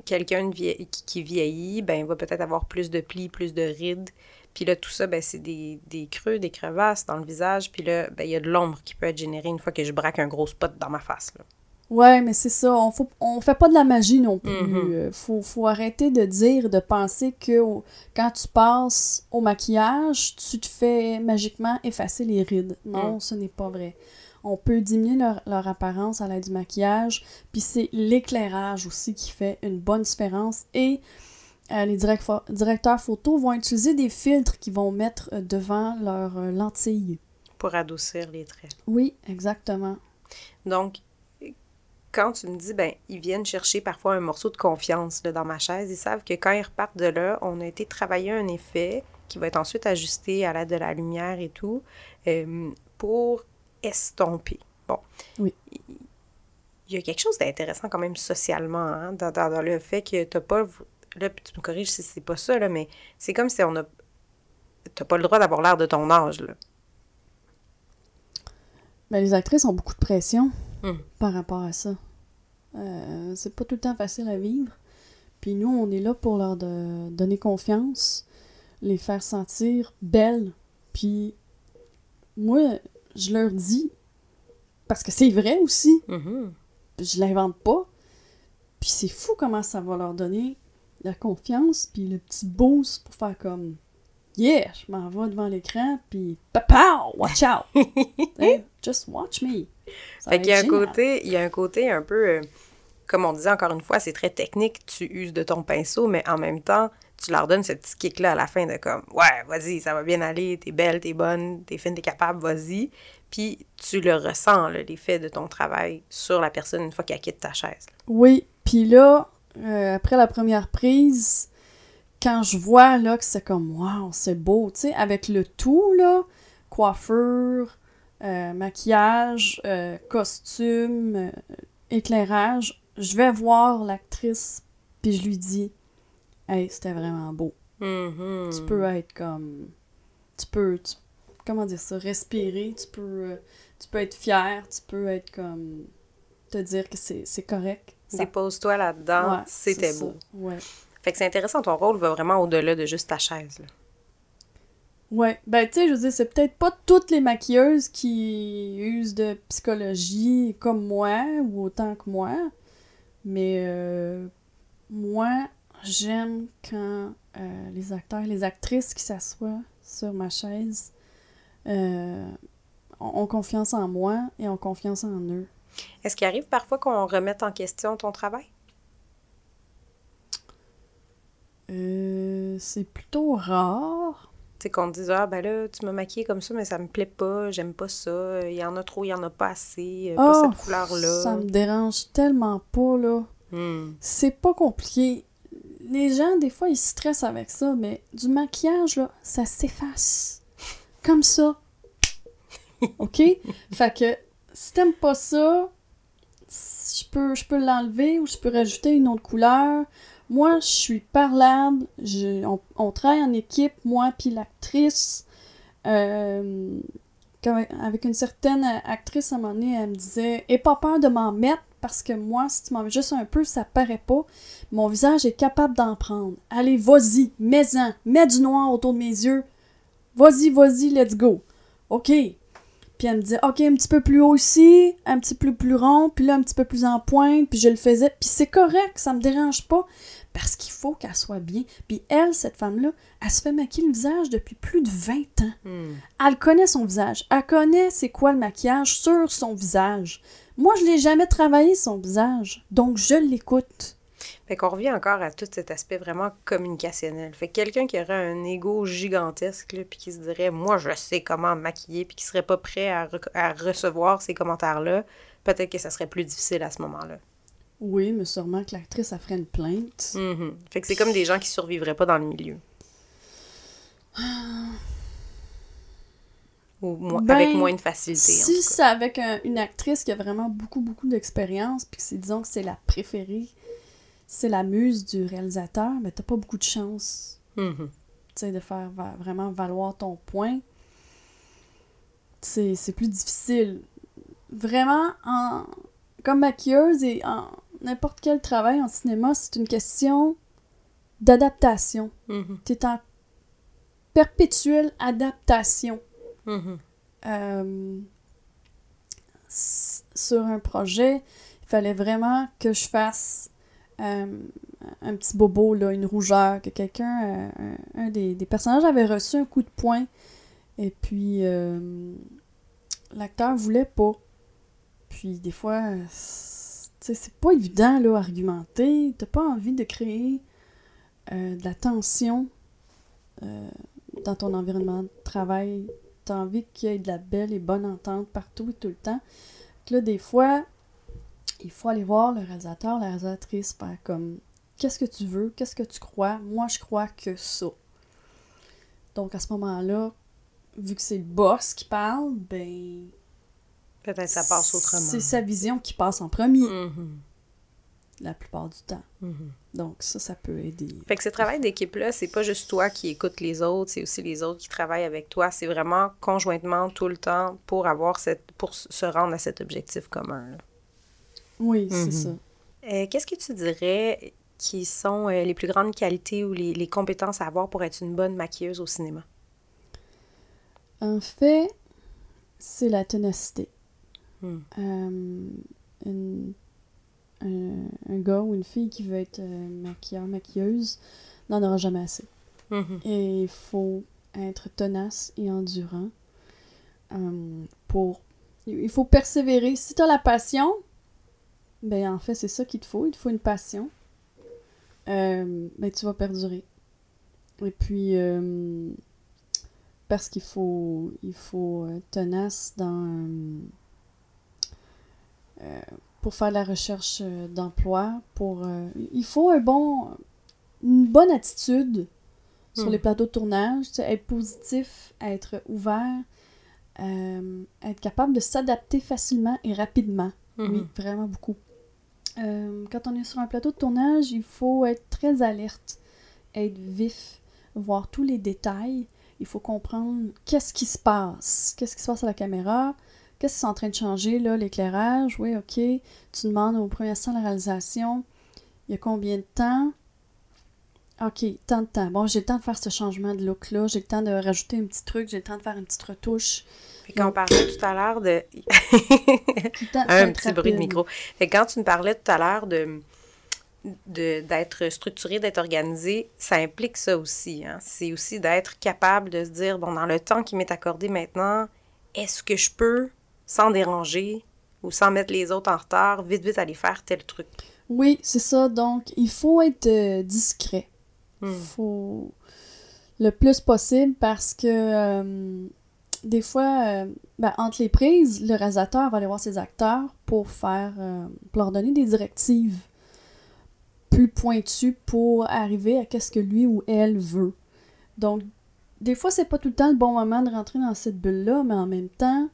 quelqu'un vie- qui, vieillit, ben, va peut-être avoir plus de plis, plus de rides. Puis là, tout ça, ben, c'est des, des creux, des crevasses dans le visage. Puis là, ben, il y a de l'ombre qui peut être générée une fois que je braque un gros spot dans ma face. Là. Ouais, mais c'est ça. On, faut, on fait pas de la magie non plus. Euh, faut, faut arrêter de dire, de penser que au- quand tu passes au maquillage, tu te fais magiquement effacer les rides. Non, Mm. ce n'est pas vrai. On peut diminuer leur, leur apparence à l'aide du maquillage. Puis c'est l'éclairage aussi qui fait une bonne différence. Et euh, les direct- directeurs photo vont utiliser des filtres qu'ils vont mettre euh, devant leurs euh, lentilles. pour adoucir les traits. Oui, exactement. Donc, quand tu me dis, ben, ils viennent chercher parfois un morceau de confiance là, dans ma chaise, ils savent que quand ils repartent de là, on a été travailler un effet qui va être ensuite ajusté à l'aide de la lumière et tout euh, pour estomper. Bon. Oui. Il y a quelque chose d'intéressant quand même socialement hein, dans, dans- dans le fait que t'as pas. Là, tu me corriges si c'est pas ça, là, mais c'est comme si on a. T'as pas le droit d'avoir l'air de ton âge, là. Ben, les actrices ont beaucoup de pression Mm. par rapport à ça. Euh, c'est pas tout le temps facile à vivre. Puis nous, on est là pour leur de- donner confiance, les faire sentir belles. Puis moi, je leur dis, parce que c'est vrai aussi, Mhm. je l'invente pas. Puis c'est fou comment ça va leur donner la confiance, puis le petit boost pour faire comme Yeah, je m'en vais devant l'écran, puis papa, watch out! Hey, just watch me! Ça Fait qu'il y a un côté, il y a un côté un peu, euh, comme on disait encore une fois, c'est très technique, tu uses de ton pinceau, mais en même temps, tu leur donnes ce petit kick-là à la fin de comme, ouais, vas-y, ça va bien aller, t'es belle, t'es bonne, t'es fine, t'es capable, vas-y. Puis tu le ressens, l'effet de ton travail sur la personne une fois qu'elle quitte ta chaise. Oui, puis là, euh, après la première prise, quand je vois là que c'est comme wow, c'est beau, tu sais, avec le tout là, coiffure, euh, maquillage, euh, costume, éclairage, je vais voir l'actrice puis je lui dis, hey, c'était vraiment beau. Mhm. Tu peux être comme, tu peux, tu- comment dire ça, respirer, tu peux, euh, tu peux être fier, tu peux être comme, te dire que c'est correct. Ça Dépose-toi là-dedans, Ouais, c'était beau. Ouais. Fait que c'est intéressant, ton rôle va vraiment au-delà de juste ta chaise. là. Ouais. Ben, tu sais, je veux dire, c'est peut-être pas toutes les maquilleuses qui usent de psychologie comme moi ou autant que moi, mais euh, moi, j'aime quand euh, les acteurs les actrices qui s'assoient sur ma chaise euh, ont confiance en moi et ont confiance en eux. Est-ce qu'il arrive parfois qu'on remette en question ton travail? Euh, c'est plutôt rare. sais, qu'on te dise, ah, ben là, tu m'as maquillé comme ça, mais ça me plaît pas, j'aime pas ça, il y en a trop, il y en a pas assez, pas Oh, cette couleur-là. Ça me dérange tellement pas, là. Hmm. C'est pas compliqué. Les gens, des fois, ils stressent avec ça, mais du maquillage, ça s'efface. Comme ça. OK? fait que, si t'aimes pas ça, je peux, l'enlever ou je peux rajouter une autre couleur. Moi, je suis parlable. On, travaille en équipe, moi puis l'actrice. Euh, avec une certaine actrice, à un moment donné, elle me disait « Aie pas peur de m'en mettre, parce que moi, si tu m'en mets juste un peu, ça paraît pas. Mon visage est capable d'en prendre. Allez, vas-y, mets-en. Mets du noir autour de mes yeux. Vas-y, vas-y, let's go. OK. Puis elle me disait, OK, un petit peu plus haut ici, un petit peu plus rond, puis là, un petit peu plus en pointe, puis je le faisais. Puis c'est correct, ça me dérange pas, parce qu'il faut qu'elle soit bien. Puis elle, cette femme-là, elle se fait maquiller le visage depuis plus de 20 ans. Hmm. Elle connaît son visage. Elle connaît c'est quoi le maquillage sur son visage. Moi, je l'ai jamais travaillé son visage, donc je l'écoute. Fait qu'on revient encore à tout cet aspect vraiment communicationnel. Fait que quelqu'un qui aurait un ego gigantesque, là, puis qui se dirait, moi, je sais comment me maquiller, puis qui serait pas prêt à, à recevoir ces commentaires-là, peut-être que ça serait plus difficile à ce moment-là. Oui, mais sûrement que l'actrice a ferait une plainte. Mhm. Fait que c'est comme des gens qui survivraient pas dans le milieu. Ou mo- Ben, avec moins de facilité, Si c'est avec un- une actrice qui a vraiment beaucoup, beaucoup d'expérience, puis que c'est, disons que c'est la préférée, c'est la muse du réalisateur, mais t'as pas beaucoup de chance, sais, de faire va- vraiment valoir ton point. C'est, c'est plus difficile. Vraiment, en, comme maquilleuse et en n'importe quel travail en cinéma, c'est une question d'adaptation. Mhm. T'es en perpétuelle adaptation. Mhm. euh, sur un projet, il fallait vraiment que je fasse un petit bobo, là, une rougeur, que quelqu'un, euh, un, des, personnages avait reçu un coup de poing, et puis euh, l'acteur voulait pas. Puis des fois, euh, c'est- pas évident, là, argumenter. T'as pas envie de créer euh, de la tension euh, dans ton environnement de travail t'as envie qu'il y ait de la belle et bonne entente partout et tout le temps. Là, des fois, il faut aller voir le réalisateur, la réalisatrice, faire comme qu'est-ce que tu veux, qu'est-ce que tu crois, moi je crois que ça. Donc à ce moment-là, vu que c'est le boss qui parle, ben. Peut-être ça passe autrement. C'est sa vision qui passe en premier, Mhm. la plupart du temps. Mhm. Donc ça, ça peut aider. Fait que ce travail d'équipe-là, c'est pas juste toi qui écoutes les autres, c'est aussi les autres qui travaillent avec toi. C'est vraiment conjointement tout le temps pour avoir cette pour se rendre à cet objectif commun. là. Oui, c'est Mhm. ça. Euh, Qu'est-ce que tu dirais qui sont euh, les plus grandes qualités ou les, les compétences à avoir pour être une bonne maquilleuse au cinéma? En fait, c'est la ténacité. Hmm. Euh, une- un, un gars ou une fille qui veut être euh, maquilleur, maquilleuse, n'en aura jamais assez. Mhm. Et il faut être tenace et endurant pour... Il faut persévérer. Si tu as la passion, ben en fait, c'est ça qu'il te faut. Il te faut une passion. Euh, ben tu vas perdurer. Et puis, euh, parce qu'il faut, il faut être tenace dans... euh, euh, pour faire la recherche euh, d'emploi, pour... euh, il faut un bon... une bonne attitude sur Hmm. les plateaux de tournage, être positif, être ouvert, euh, être capable de s'adapter facilement et rapidement. Oui, Mhm. vraiment beaucoup. Euh, quand on est sur un plateau de tournage, il faut être très alerte, être vif, voir tous les détails. Il faut comprendre qu'est-ce qui se passe, qu'est-ce qui se passe à la caméra, qu'est-ce qui est en train de changer, là, l'éclairage. Oui, ok. Tu demandes au premier instant la réalisation, il y a combien de temps? Ok, tant de temps. Bon, j'ai le temps de faire ce changement de look-là, j'ai le temps de rajouter un petit truc, j'ai le temps de faire une petite retouche. Fait qu'on parlait tout à l'heure de... Un petit bruit de micro. Fait que quand tu me parlais tout à l'heure de de- d'être structuré, d'être organisé, ça implique ça aussi. Hein? C'est aussi d'être capable de se dire, bon, dans le temps qui m'est accordé maintenant, est-ce que je peux, sans déranger ou sans mettre les autres en retard, vite, vite aller faire tel truc? Oui, c'est ça. Donc, il faut être euh, discret. Hmm. Faut... le plus possible parce que euh, des fois, euh, ben, entre les prises, le réalisateur va aller voir ses acteurs pour faire euh, pour leur donner des directives plus pointues pour arriver à qu'est-ce que lui ou elle veut. Donc, des fois, c'est pas tout le temps le bon moment de rentrer dans cette bulle-là, mais en même temps,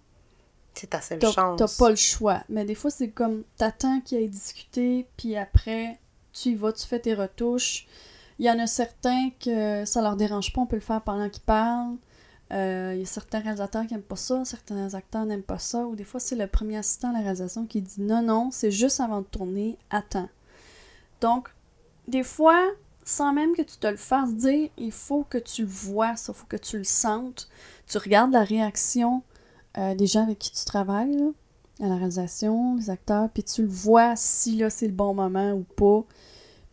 C'est ta seule t'as chance. t'as pas le choix. Mais des fois, c'est comme t'attends qu'il ait discuté, puis après, tu y vas, tu fais tes retouches. Il y en a certains que ça leur dérange pas, on peut le faire pendant qu'ils parlent. Euh, il y a certains réalisateurs qui n'aiment pas ça, certains acteurs n'aiment pas ça, ou des fois c'est le premier assistant à la réalisation qui dit non, non, c'est juste avant de tourner, attends. Donc, des fois, sans même que tu te le fasses dire, il faut que tu le vois, ça, il faut que tu le sentes. Tu regardes la réaction euh, des gens avec qui tu travailles, à la réalisation, les acteurs, puis tu le vois si là c'est le bon moment ou pas.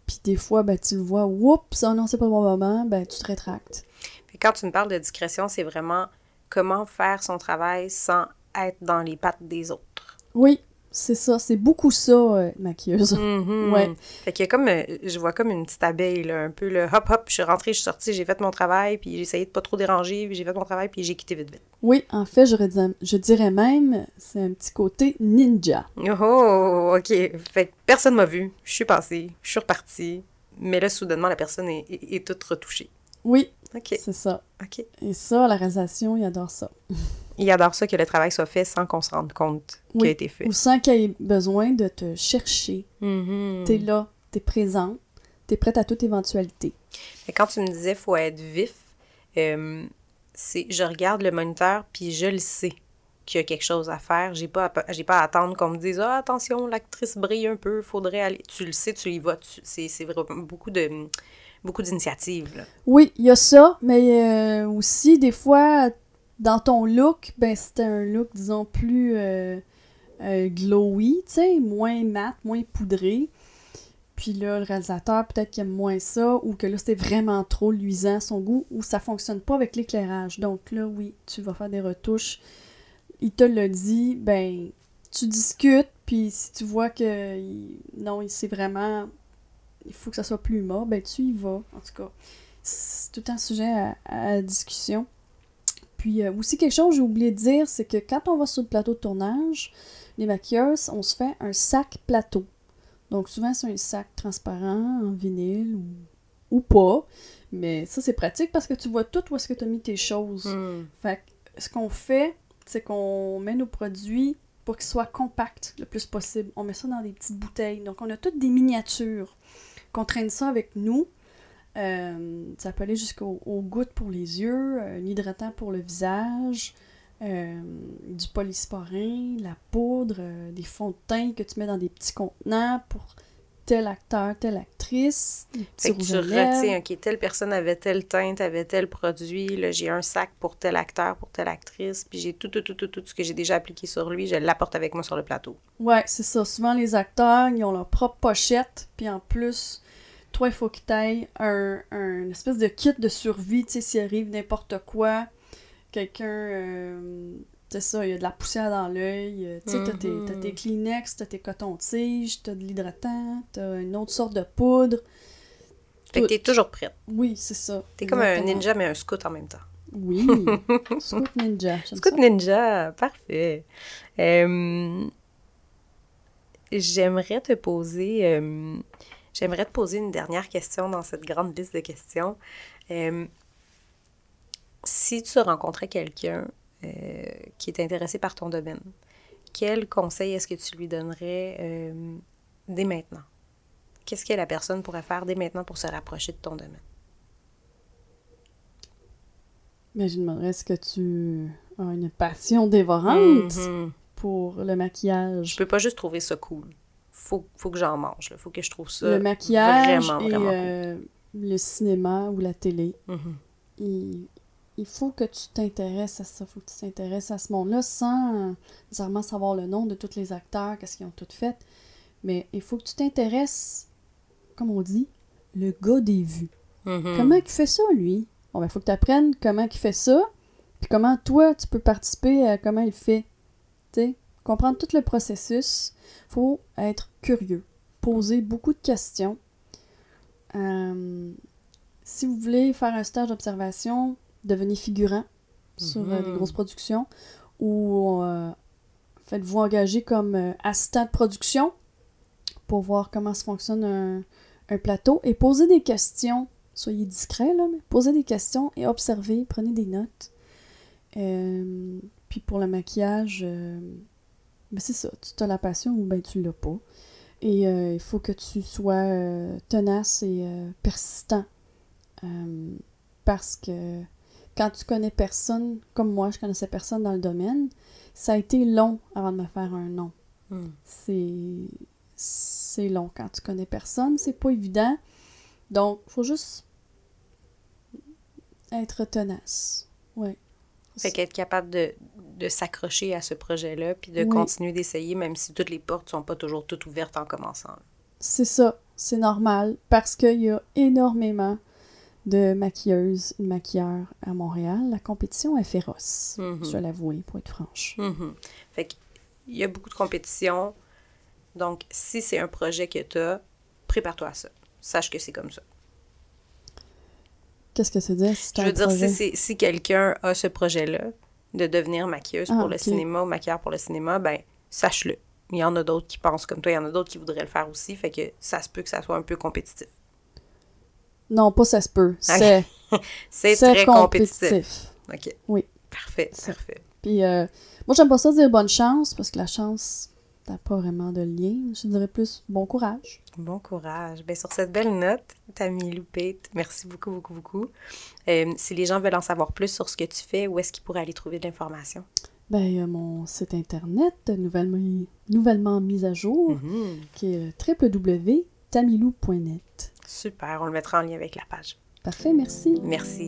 Puis des fois, ben, tu le vois, oups, oh non, c'est pas le bon moment, ben, tu te rétractes. Puis quand tu me parles de discrétion, c'est vraiment comment faire son travail sans être dans les pattes des autres. Oui, c'est ça, c'est beaucoup ça, euh, maquilleuse. Mhm. Ouais. Fait qu'il y a comme, euh, je vois comme une petite abeille, là, un peu le hop hop, je suis rentrée, je suis sortie, j'ai fait mon travail, puis j'ai essayé de pas trop déranger, puis j'ai fait mon travail, puis j'ai quitté vite vite. Oui, en fait, j'aurais dit- je dirais même, c'est un petit côté ninja. Oh, ok. Fait que personne m'a vu, je suis passée, je suis repartie, mais là, soudainement, la personne est, est- est toute retouchée. Oui, Ok, c'est ça. ok. Et ça, la réalisation, il adore ça. Il adore ça que le travail soit fait sans qu'on se rende compte qu'il Oui. a été fait. Ou sans qu'il ait besoin de te chercher. Mhm. T'es là, t'es présente, t'es prête à toute éventualité. Mais quand tu me disais faut être vif, euh, c'est je regarde le moniteur puis je le sais qu'il y a quelque chose à faire. J'ai pas j'ai pas à attendre qu'on me dise ah attention l'actrice brille un peu, faudrait aller. Tu le sais, tu y vas. c'est vraiment beaucoup de beaucoup d'initiatives. Oui, il y a ça, mais euh, aussi, des fois, dans ton look, ben c'était un look, disons, plus euh, euh, glowy, moins mat, moins poudré. Puis là, le réalisateur, peut-être qu'il aime moins ça, ou que là, c'était vraiment trop luisant son goût, ou ça fonctionne pas avec l'éclairage. Donc là, oui, tu vas faire des retouches. Il te le dit, ben, tu discutes, puis si tu vois que non, il- c'est vraiment il faut que ça soit plus humain, ben tu y vas. En tout cas, c'est tout un sujet à, à discussion. Puis euh, aussi quelque chose que j'ai oublié de dire, c'est que quand on va sur le plateau de tournage, les maquilleuses, on se fait un sac plateau. Donc souvent c'est un sac transparent en vinyle ou, ou pas. Mais ça c'est pratique parce que tu vois tout où est-ce que tu as mis tes choses. Hmm. Fait que ce qu'on fait, c'est qu'on met nos produits pour qu'ils soient compacts le plus possible. On met ça dans des petites bouteilles. Donc, on a toutes des miniatures. Qu'on traîne ça avec nous. Euh, ça peut aller jusqu'aux aux gouttes pour les yeux, euh, un hydratant pour le visage, euh, du polysporin, la poudre, euh, des fonds de teint que tu mets dans des petits contenants pour tel acteur, telle actrice. Fait que tu retiens, ok, telle personne avait telle teinte, avait tel produit, là, j'ai un sac pour tel acteur, pour telle actrice, puis j'ai tout, tout, tout, tout, tout ce que j'ai déjà appliqué sur lui, je l'apporte avec moi sur le plateau. Ouais, c'est ça. Souvent, les acteurs, ils ont leur propre pochette, puis en plus, toi, il faut que tu aies un, un espèce de kit de survie, tu sais, s'il arrive n'importe quoi, quelqu'un, euh, c'est ça, il y a de la poussière dans l'œil, euh, tu sais, t'as tes- Mhm. t'as tes Kleenex, t'as tes cotons-tiges, t'as de l'hydratant, t'as une autre sorte de poudre. Fait que t'es toujours prête. Oui, c'est ça. T'es comme un ninja, mais un scout en même temps. Oui, Scout Ninja. Scout ça. ninja, parfait. Euh, j'aimerais te poser, euh, j'aimerais te poser une dernière question dans cette grande liste de questions. Euh, si tu rencontrais quelqu'un euh, qui est intéressé par ton domaine, quel conseil est-ce que tu lui donnerais euh, dès maintenant? Qu'est-ce que la personne pourrait faire dès maintenant pour se rapprocher de ton domaine? Mais je demanderais, est-ce que tu as une passion dévorante Mhm. pour le maquillage? Je peux pas juste trouver ça cool. Faut, faut que j'en mange. là. Faut que je trouve ça le maquillage vraiment, et euh, le cinéma ou la télé. Mhm. Il, il faut que tu t'intéresses à ça, il faut que tu t'intéresses à ce monde-là sans euh, nécessairement savoir le nom de tous les acteurs, qu'est-ce qu'ils ont tout fait. Mais il faut que tu t'intéresses, comme on dit, le gars des vues. Mhm. Comment il fait ça, lui? Bon, ben, il faut que tu apprennes comment il fait ça, puis comment toi, tu peux participer à comment il fait. Tu sais, comprendre tout le processus. faut être curieux, poser beaucoup de questions. Euh, si vous voulez faire un stage d'observation, devenez figurant sur euh, des Mhm. grosses productions ou euh, faites-vous engager comme assistant de production pour voir comment se fonctionne un, un plateau et posez des questions. Soyez discret, là, mais posez des questions et observez, prenez des notes. Puis pour le maquillage, ben c'est ça, tu as la passion ou ben tu l'as pas. Et euh, il faut que tu sois euh, tenace et euh, persistant. Parce que quand tu connais personne, comme moi, je connaissais personne dans le domaine, ça a été long avant de me faire un nom. Hmm. C'est c'est long quand tu connais personne, c'est pas évident. Donc, faut juste être tenace. Ouais. Fait qu'être capable de, de s'accrocher à ce projet-là, puis de Oui. continuer d'essayer, même si toutes les portes sont pas toujours toutes ouvertes en commençant. C'est ça, c'est normal parce qu'il y a énormément de maquilleuses et de maquilleurs à Montréal. La compétition est féroce, Mhm. je dois l'avouer, pour être franche. Mhm. Fait qu'il y a beaucoup de compétition. Donc, si c'est un projet que tu as, prépare-toi à ça. Sache que c'est comme ça. Qu'est-ce que c'est dire Je veux dire, projet? si, quelqu'un a ce projet-là de devenir maquilleuse Ah, pour le ok. cinéma ou maquilleur pour le cinéma, ben sache-le. Il y en a d'autres qui pensent comme toi, il y en a d'autres qui voudraient le faire aussi, fait que ça se peut que ça soit un peu compétitif. Non, pas ça se peut. C'est très compétitif. compétitif. OK. Oui. Parfait, parfait. Puis, euh, moi, j'aime pas ça dire bonne chance parce que la chance, t'as pas vraiment de lien. Je dirais plus bon courage. Bon courage. Ben, sur cette belle note, Tammy Loupette, merci beaucoup, beaucoup, beaucoup. Euh, si les gens veulent en savoir plus sur ce que tu fais, où est-ce qu'ils pourraient aller trouver de l'information? Ben, il y a mon site internet nouvellement, nouvellement mis à jour Mhm. qui est www.tamilou.net. Super, on le mettra en lien avec la page. Parfait, merci. Merci.